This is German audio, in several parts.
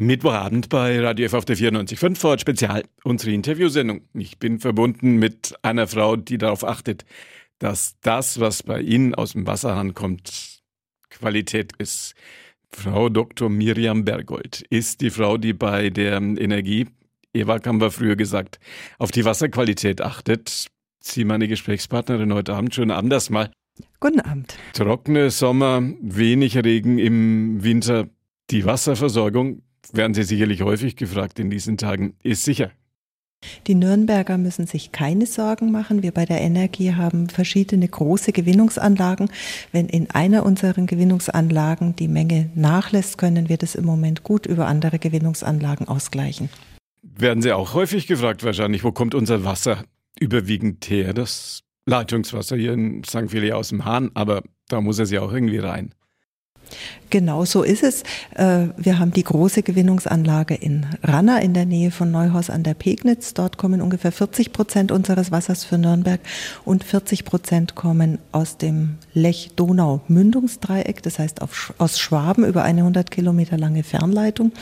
Mittwochabend bei Radio F auf der 94.5 vor Spezial, unsere Interviewsendung. Ich bin verbunden mit einer Frau, die darauf achtet, dass das, was bei Ihnen aus dem Wasserhahn kommt, Qualität ist. Frau Dr. Miriam Bergold ist die Frau, die bei der Energie, Eva wir früher gesagt, auf die Wasserqualität achtet. Sie, meine Gesprächspartnerin heute Abend, schönen Abend erstmal. Guten Abend. Trockene Sommer, wenig Regen im Winter. Die Wasserversorgung werden Sie sicherlich häufig gefragt in diesen Tagen, ist sicher. Die Nürnberger müssen sich keine Sorgen machen. Wir bei der Energie haben verschiedene große Gewinnungsanlagen. Wenn in einer unserer Gewinnungsanlagen die Menge nachlässt, können wir das im Moment gut über andere Gewinnungsanlagen ausgleichen. Werden Sie auch häufig gefragt wahrscheinlich, wo kommt unser Wasser überwiegend her? Das Leitungswasser hier in St. Philly aus dem Hahn, aber da muss es ja auch irgendwie rein. Genau so ist es. Äh, wir haben die große Gewinnungsanlage in Ranna in der Nähe von Neuhaus an der Pegnitz. Dort kommen ungefähr 40 Prozent unseres Wassers für Nürnberg und 40 Prozent kommen aus dem Lech-Donau-Mündungsdreieck, das heißt aus Schwaben über eine 100 Kilometer lange Fernleitung.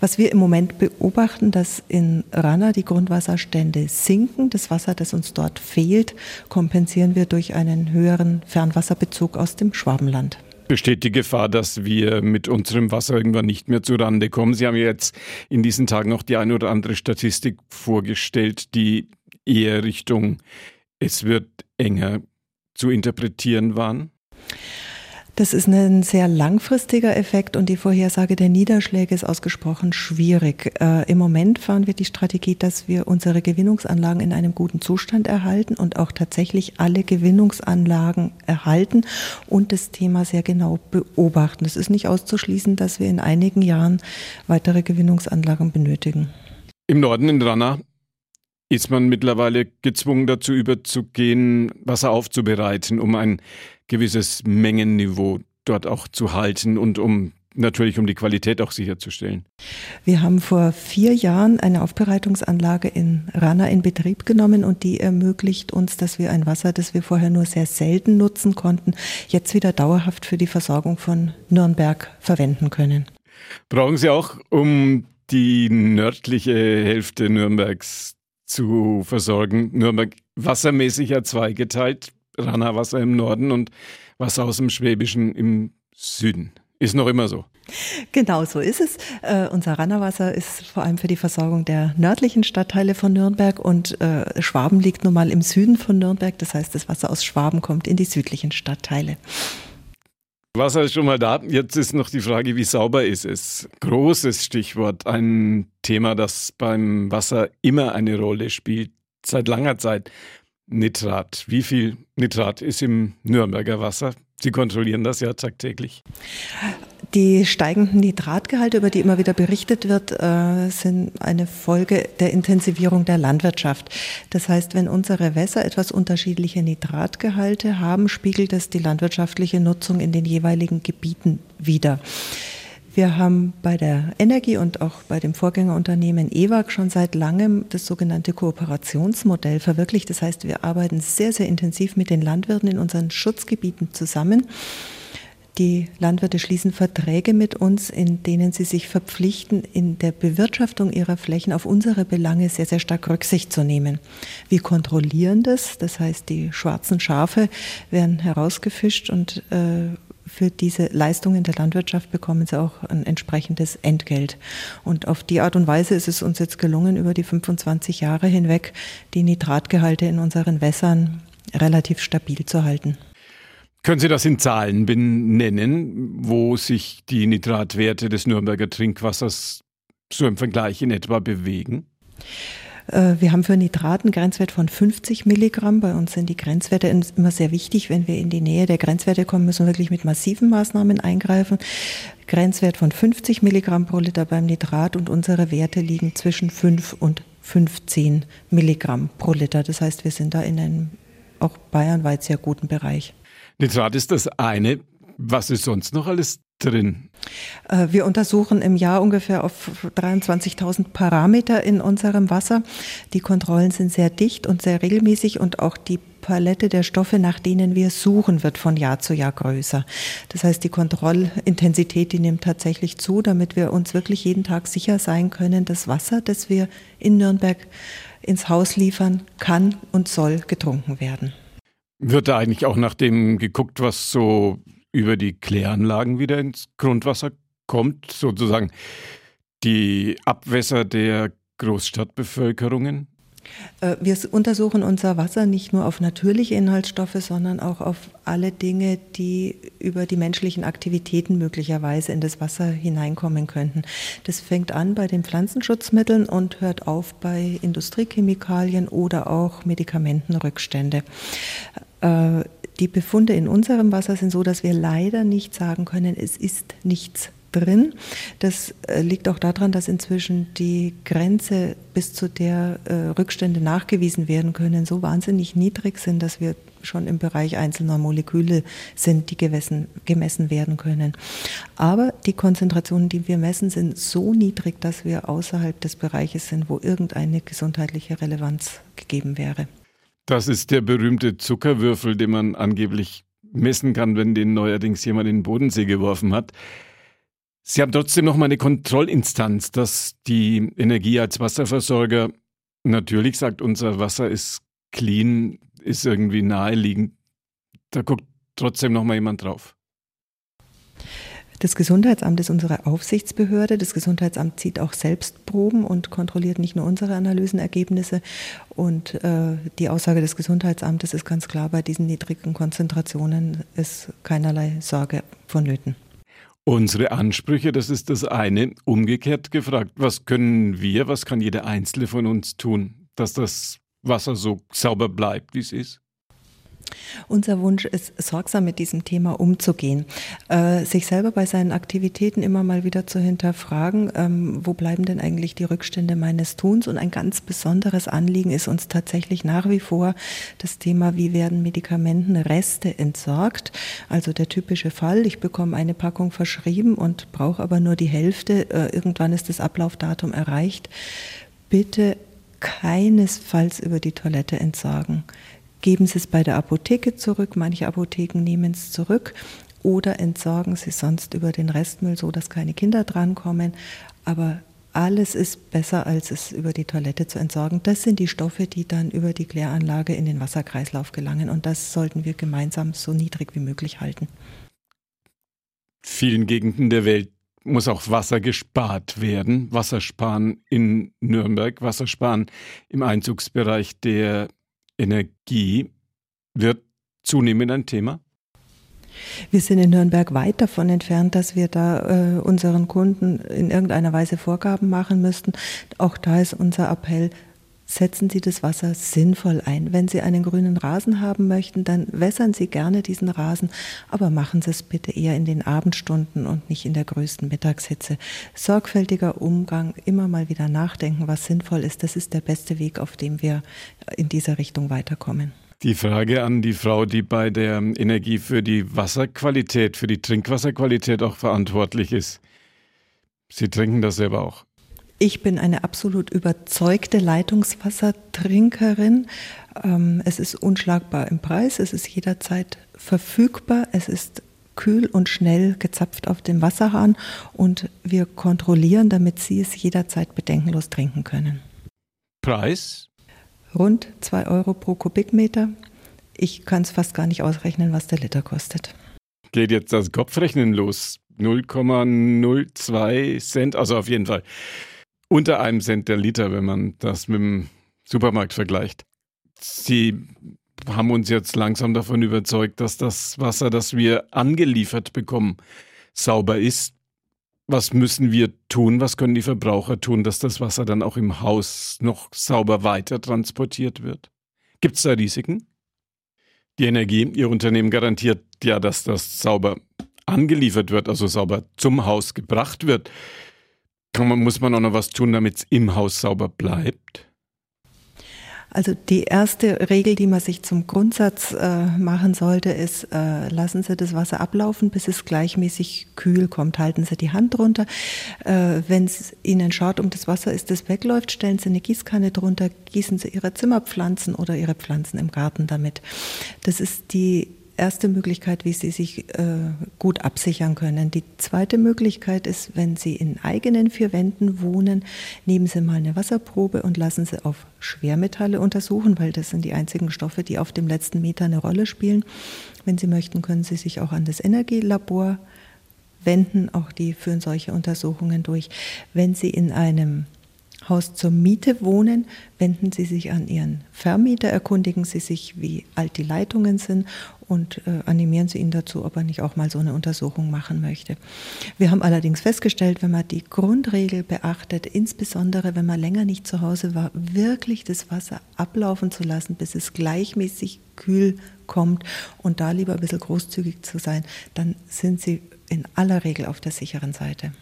Was wir im Moment beobachten, dass in Ranna die Grundwasserstände sinken. Das Wasser, das uns dort fehlt, kompensieren wir durch einen höheren Fernwasserbezug aus dem Schwabenland besteht die Gefahr, dass wir mit unserem Wasser irgendwann nicht mehr zurande kommen. Sie haben jetzt in diesen Tagen noch die eine oder andere Statistik vorgestellt, die eher Richtung es wird enger zu interpretieren waren. Das ist ein sehr langfristiger Effekt und die Vorhersage der Niederschläge ist ausgesprochen schwierig. Äh, Im Moment fahren wir die Strategie, dass wir unsere Gewinnungsanlagen in einem guten Zustand erhalten und auch tatsächlich alle Gewinnungsanlagen erhalten und das Thema sehr genau beobachten. Es ist nicht auszuschließen, dass wir in einigen Jahren weitere Gewinnungsanlagen benötigen. Im Norden in Rana ist man mittlerweile gezwungen dazu überzugehen, Wasser aufzubereiten, um ein gewisses Mengenniveau dort auch zu halten und um natürlich um die Qualität auch sicherzustellen. Wir haben vor vier Jahren eine Aufbereitungsanlage in Rana in Betrieb genommen und die ermöglicht uns, dass wir ein Wasser, das wir vorher nur sehr selten nutzen konnten, jetzt wieder dauerhaft für die Versorgung von Nürnberg verwenden können. Brauchen Sie auch, um die nördliche Hälfte Nürnbergs zu versorgen, Nürnberg wassermäßig ja zweigeteilt. Rana Wasser im Norden und Wasser aus dem Schwäbischen im Süden. Ist noch immer so. Genau so ist es. Äh, unser Rannerwasser ist vor allem für die Versorgung der nördlichen Stadtteile von Nürnberg und äh, Schwaben liegt nun mal im Süden von Nürnberg. Das heißt, das Wasser aus Schwaben kommt in die südlichen Stadtteile. Wasser ist schon mal da. Jetzt ist noch die Frage, wie sauber ist es? Großes Stichwort, ein Thema, das beim Wasser immer eine Rolle spielt, seit langer Zeit. Nitrat. Wie viel Nitrat ist im Nürnberger Wasser? Sie kontrollieren das ja tagtäglich. Die steigenden Nitratgehalte, über die immer wieder berichtet wird, äh, sind eine Folge der Intensivierung der Landwirtschaft. Das heißt, wenn unsere Wässer etwas unterschiedliche Nitratgehalte haben, spiegelt es die landwirtschaftliche Nutzung in den jeweiligen Gebieten wider. Wir haben bei der Energie und auch bei dem Vorgängerunternehmen EWAG schon seit langem das sogenannte Kooperationsmodell verwirklicht. Das heißt, wir arbeiten sehr, sehr intensiv mit den Landwirten in unseren Schutzgebieten zusammen. Die Landwirte schließen Verträge mit uns, in denen sie sich verpflichten, in der Bewirtschaftung ihrer Flächen auf unsere Belange sehr, sehr stark Rücksicht zu nehmen. Wir kontrollieren das, das heißt, die schwarzen Schafe werden herausgefischt und äh, für diese Leistungen der Landwirtschaft bekommen sie auch ein entsprechendes Entgelt. Und auf die Art und Weise ist es uns jetzt gelungen, über die 25 Jahre hinweg die Nitratgehalte in unseren Wässern relativ stabil zu halten. Können Sie das in Zahlen benennen, wo sich die Nitratwerte des Nürnberger Trinkwassers so im Vergleich in etwa bewegen? Äh, wir haben für Nitrat einen Grenzwert von 50 Milligramm. Bei uns sind die Grenzwerte immer sehr wichtig. Wenn wir in die Nähe der Grenzwerte kommen, müssen wir wirklich mit massiven Maßnahmen eingreifen. Grenzwert von 50 Milligramm pro Liter beim Nitrat und unsere Werte liegen zwischen 5 und 15 Milligramm pro Liter. Das heißt, wir sind da in einem auch bayernweit sehr guten Bereich. Nitrat ist das eine. Was ist sonst noch alles drin? Äh, wir untersuchen im Jahr ungefähr auf 23.000 Parameter in unserem Wasser. Die Kontrollen sind sehr dicht und sehr regelmäßig und auch die Palette der Stoffe, nach denen wir suchen, wird von Jahr zu Jahr größer. Das heißt, die Kontrollintensität, die nimmt tatsächlich zu, damit wir uns wirklich jeden Tag sicher sein können, das Wasser, das wir in Nürnberg ins Haus liefern, kann und soll getrunken werden. Wird da eigentlich auch nach dem geguckt, was so über die Kläranlagen wieder ins Grundwasser kommt, sozusagen die Abwässer der Großstadtbevölkerungen? Äh, wir untersuchen unser Wasser nicht nur auf natürliche Inhaltsstoffe, sondern auch auf alle Dinge, die über die menschlichen Aktivitäten möglicherweise in das Wasser hineinkommen könnten. Das fängt an bei den Pflanzenschutzmitteln und hört auf bei Industriechemikalien oder auch Medikamentenrückstände. Äh, die Befunde in unserem Wasser sind so, dass wir leider nicht sagen können, es ist nichts drin. Das äh, liegt auch daran, dass inzwischen die Grenze, bis zu der äh, Rückstände nachgewiesen werden können, so wahnsinnig niedrig sind, dass wir schon im Bereich einzelner Moleküle sind, die gemessen, gemessen werden können. Aber die Konzentrationen, die wir messen, sind so niedrig, dass wir außerhalb des Bereiches sind, wo irgendeine gesundheitliche Relevanz gegeben wäre. Das ist der berühmte Zuckerwürfel, den man angeblich messen kann, wenn den neuerdings jemand in den Bodensee geworfen hat. Sie haben trotzdem noch mal eine Kontrollinstanz, dass die Energie als Wasserversorger natürlich sagt, unser Wasser ist clean, ist irgendwie naheliegend. Da guckt trotzdem noch mal jemand drauf. Das Gesundheitsamt ist unsere Aufsichtsbehörde. Das Gesundheitsamt zieht auch selbst Proben und kontrolliert nicht nur unsere Analysenergebnisse. Und äh, die Aussage des Gesundheitsamtes ist ganz klar, bei diesen niedrigen Konzentrationen ist keinerlei Sorge vonnöten. Unsere Ansprüche, das ist das eine. Umgekehrt gefragt, was können wir, was kann jeder Einzelne von uns tun, dass das Wasser so sauber bleibt, wie es ist? Unser Wunsch ist, sorgsam mit diesem Thema umzugehen, äh, sich selber bei seinen Aktivitäten immer mal wieder zu hinterfragen, ähm, wo bleiben denn eigentlich die Rückstände meines Tuns? Und ein ganz besonderes Anliegen ist uns tatsächlich nach wie vor das Thema, wie werden Medikamentenreste entsorgt? Also der typische Fall, ich bekomme eine Packung verschrieben und brauche aber nur die Hälfte, äh, irgendwann ist das Ablaufdatum erreicht. Bitte keinesfalls über die Toilette entsorgen geben Sie es bei der Apotheke zurück, manche Apotheken nehmen es zurück oder entsorgen Sie sonst über den Restmüll, so dass keine Kinder drankommen. Aber alles ist besser, als es über die Toilette zu entsorgen. Das sind die Stoffe, die dann über die Kläranlage in den Wasserkreislauf gelangen. Und das sollten wir gemeinsam so niedrig wie möglich halten. Vielen Gegenden der Welt muss auch Wasser gespart werden. Wassersparen in Nürnberg, Wassersparen im Einzugsbereich der Energie wird zunehmend ein Thema? Wir sind in Nürnberg weit davon entfernt, dass wir da äh, unseren Kunden in irgendeiner Weise Vorgaben machen müssten. Auch da ist unser Appell, setzen Sie das Wasser sinnvoll ein. Wenn Sie einen grünen Rasen haben möchten, dann wässern Sie gerne diesen Rasen, aber machen Sie es bitte eher in den Abendstunden und nicht in der größten Mittagshitze. Sorgfältiger Umgang, immer mal wieder nachdenken, was sinnvoll ist, das ist der beste Weg, auf dem wir in dieser Richtung weiterkommen. Die Frage an die Frau, die bei der Energie für die Wasserqualität, für die Trinkwasserqualität auch verantwortlich ist. Sie trinken das selber auch. Ich bin eine absolut überzeugte Leitungswassertrinkerin. Ähm, es ist unschlagbar im Preis, es ist jederzeit verfügbar, es ist kühl und schnell gezapft auf dem Wasserhahn und wir kontrollieren, damit Sie es jederzeit bedenkenlos trinken können. Preis? Rund 2 Euro pro Kubikmeter. Ich kann es fast gar nicht ausrechnen, was der Liter kostet. Geht jetzt das Kopfrechnen los? 0,02 Cent, also auf jeden Fall unter einem Cent der Liter, wenn man das mit dem Supermarkt vergleicht. Sie haben uns jetzt langsam davon überzeugt, dass das Wasser, das wir angeliefert bekommen, sauber ist. Was müssen wir tun? Was können die Verbraucher tun, dass das Wasser dann auch im Haus noch sauber weiter transportiert wird? Gibt es da Risiken? Die Energie, Ihr Unternehmen garantiert ja, dass das sauber angeliefert wird, also sauber zum Haus gebracht wird. Man, muss man auch noch was tun, damit es im Haus sauber bleibt? Also die erste Regel, die man sich zum Grundsatz äh, machen sollte, ist, äh, lassen Sie das Wasser ablaufen, bis es gleichmäßig kühl kommt. Halten Sie die Hand drunter. Äh, Wenn es Ihnen schaut um das Wasser ist, das wegläuft, stellen Sie eine Gießkanne drunter, gießen Sie Ihre Zimmerpflanzen oder Ihre Pflanzen im Garten damit. Das ist die erste Möglichkeit, wie Sie sich äh, gut absichern können. Die zweite Möglichkeit ist, wenn Sie in eigenen vier Wänden wohnen, nehmen Sie mal eine Wasserprobe und lassen Sie auf Schwermetalle untersuchen, weil das sind die einzigen Stoffe, die auf dem letzten Meter eine Rolle spielen. Wenn Sie möchten, können Sie sich auch an das Energielabor wenden. Auch die führen solche Untersuchungen durch. Wenn Sie in einem Haus zur Miete wohnen, wenden Sie sich an Ihren Vermieter, erkundigen Sie sich, wie alt die Leitungen sind und äh, animieren Sie ihn dazu, ob er nicht auch mal so eine Untersuchung machen möchte. Wir haben allerdings festgestellt, wenn man die Grundregel beachtet, insbesondere wenn man länger nicht zu Hause war, wirklich das Wasser ablaufen zu lassen, bis es gleichmäßig kühl kommt und da lieber ein bisschen großzügig zu sein, dann sind Sie in aller Regel auf der sicheren Seite.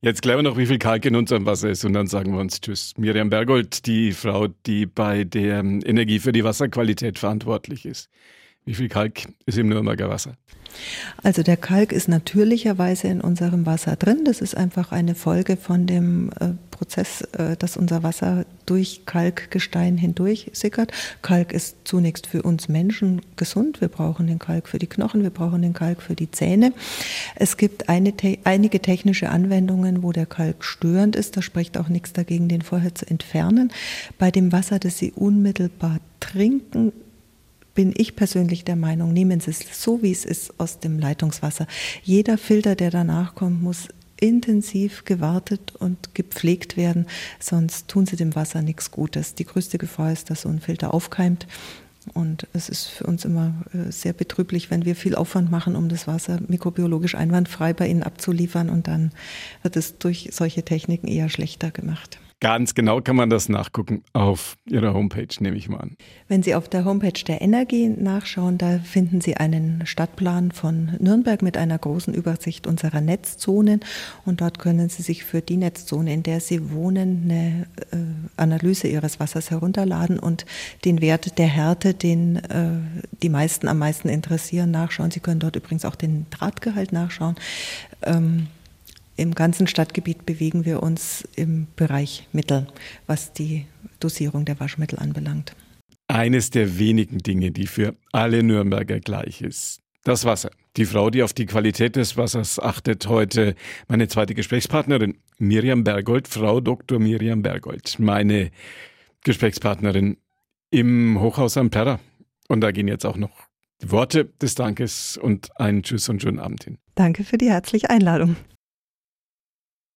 Jetzt klären wir noch, wie viel Kalk in unserem Wasser ist und dann sagen wir uns Tschüss. Miriam Bergold, die Frau, die bei der Energie für die Wasserqualität verantwortlich ist. Wie viel Kalk ist im Nürnberger Wasser? Also der Kalk ist natürlicherweise in unserem Wasser drin. Das ist einfach eine Folge von dem äh, Prozess, äh, dass unser Wasser durch Kalkgestein hindurch sickert. Kalk ist zunächst für uns Menschen gesund. Wir brauchen den Kalk für die Knochen, wir brauchen den Kalk für die Zähne. Es gibt eine, einige technische Anwendungen, wo der Kalk störend ist. Da spricht auch nichts dagegen, den vorher zu entfernen. Bei dem Wasser, das Sie unmittelbar trinken, bin ich persönlich der Meinung, nehmen Sie es so, wie es ist, aus dem Leitungswasser. Jeder Filter, der danach kommt, muss intensiv gewartet und gepflegt werden, sonst tun Sie dem Wasser nichts Gutes. Die größte Gefahr ist, dass so ein Filter aufkeimt. Und es ist für uns immer äh, sehr betrüblich, wenn wir viel Aufwand machen, um das Wasser mikrobiologisch einwandfrei bei Ihnen abzuliefern und dann wird es durch solche Techniken eher schlechter gemacht. Ganz genau kann man das nachgucken auf Ihrer Homepage, nehme ich mal an. Wenn Sie auf der Homepage der Energie nachschauen, da finden Sie einen Stadtplan von Nürnberg mit einer großen Übersicht unserer Netzzonen und dort können Sie sich für die Netzzone, in der Sie wohnen, eine äh, Analyse Ihres Wassers herunterladen und den Wert der Härte, den äh, die meisten am meisten interessieren, nachschauen. Sie können dort übrigens auch den Drahtgehalt nachschauen. Ähm, im ganzen Stadtgebiet bewegen wir uns im Bereich Mittel, was die Dosierung der Waschmittel anbelangt. Eines der wenigen Dinge, die für alle Nürnberger gleich ist. Das Wasser. Die Frau, die auf die Qualität des Wassers achtet, heute meine zweite Gesprächspartnerin, Miriam Bergold, Frau Dr. Miriam Bergold, meine Gesprächspartnerin im Hochhaus am Perra. Und da gehen jetzt auch noch Worte des Dankes und einen Tschüss und schönen Abend hin. Danke für die herzliche Einladung.